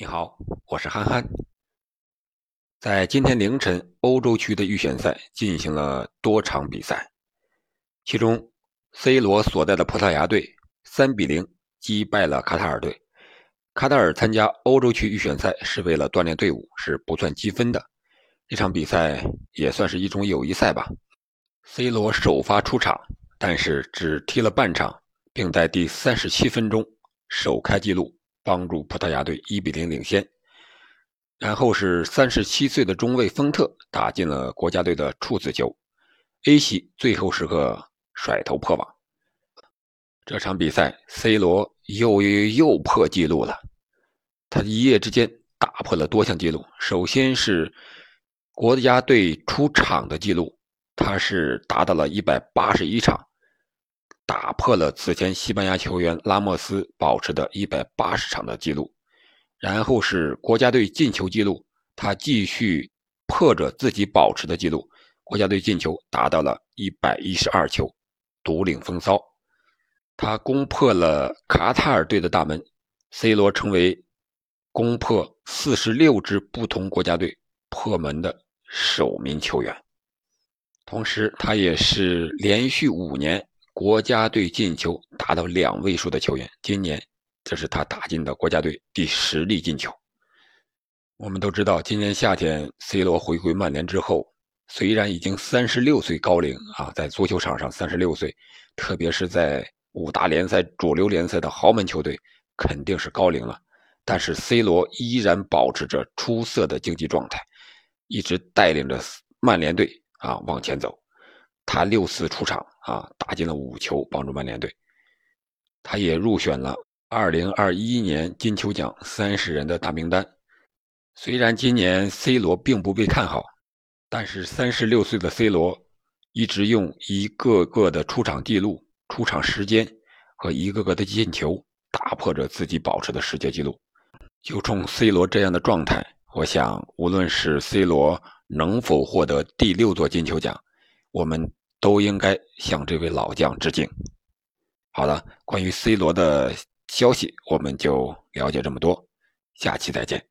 你好，我是憨憨。在今天凌晨，欧洲区的预选赛进行了多场比赛，其中 C 罗所在的葡萄牙队三比零击败了卡塔尔队。卡塔尔参加欧洲区预选赛是为了锻炼队伍，是不算积分的。这场比赛也算是一种友谊赛吧。C 罗首发出场，但是只踢了半场，并在第三十七分钟首开纪录。帮助葡萄牙队一比零领先，然后是三十七岁的中卫丰特打进了国家队的处子球，A 席最后时刻甩头破网。这场比赛，C 罗又又又破纪录了，他一夜之间打破了多项纪录。首先是国家队出场的记录，他是达到了一百八十一场。打破了此前西班牙球员拉莫斯保持的一百八十场的记录，然后是国家队进球记录，他继续破着自己保持的记录，国家队进球达到了一百一十二球，独领风骚。他攻破了卡塔尔队的大门，C 罗成为攻破四十六支不同国家队破门的首名球员，同时他也是连续五年。国家队进球达到两位数的球员，今年这是他打进的国家队第十粒进球。我们都知道，今年夏天 C 罗回归曼联之后，虽然已经三十六岁高龄啊，在足球场上三十六岁，特别是在五大联赛、主流联赛的豪门球队，肯定是高龄了。但是 C 罗依然保持着出色的竞技状态，一直带领着曼联队啊往前走。他六次出场啊，打进了五球，帮助曼联队。他也入选了2021年金球奖三十人的大名单。虽然今年 C 罗并不被看好，但是36岁的 C 罗一直用一个个的出场记录、出场时间和一个个的进球打破着自己保持的世界纪录。就冲 C 罗这样的状态，我想，无论是 C 罗能否获得第六座金球奖，我们。都应该向这位老将致敬。好了，关于 C 罗的消息，我们就了解这么多，下期再见。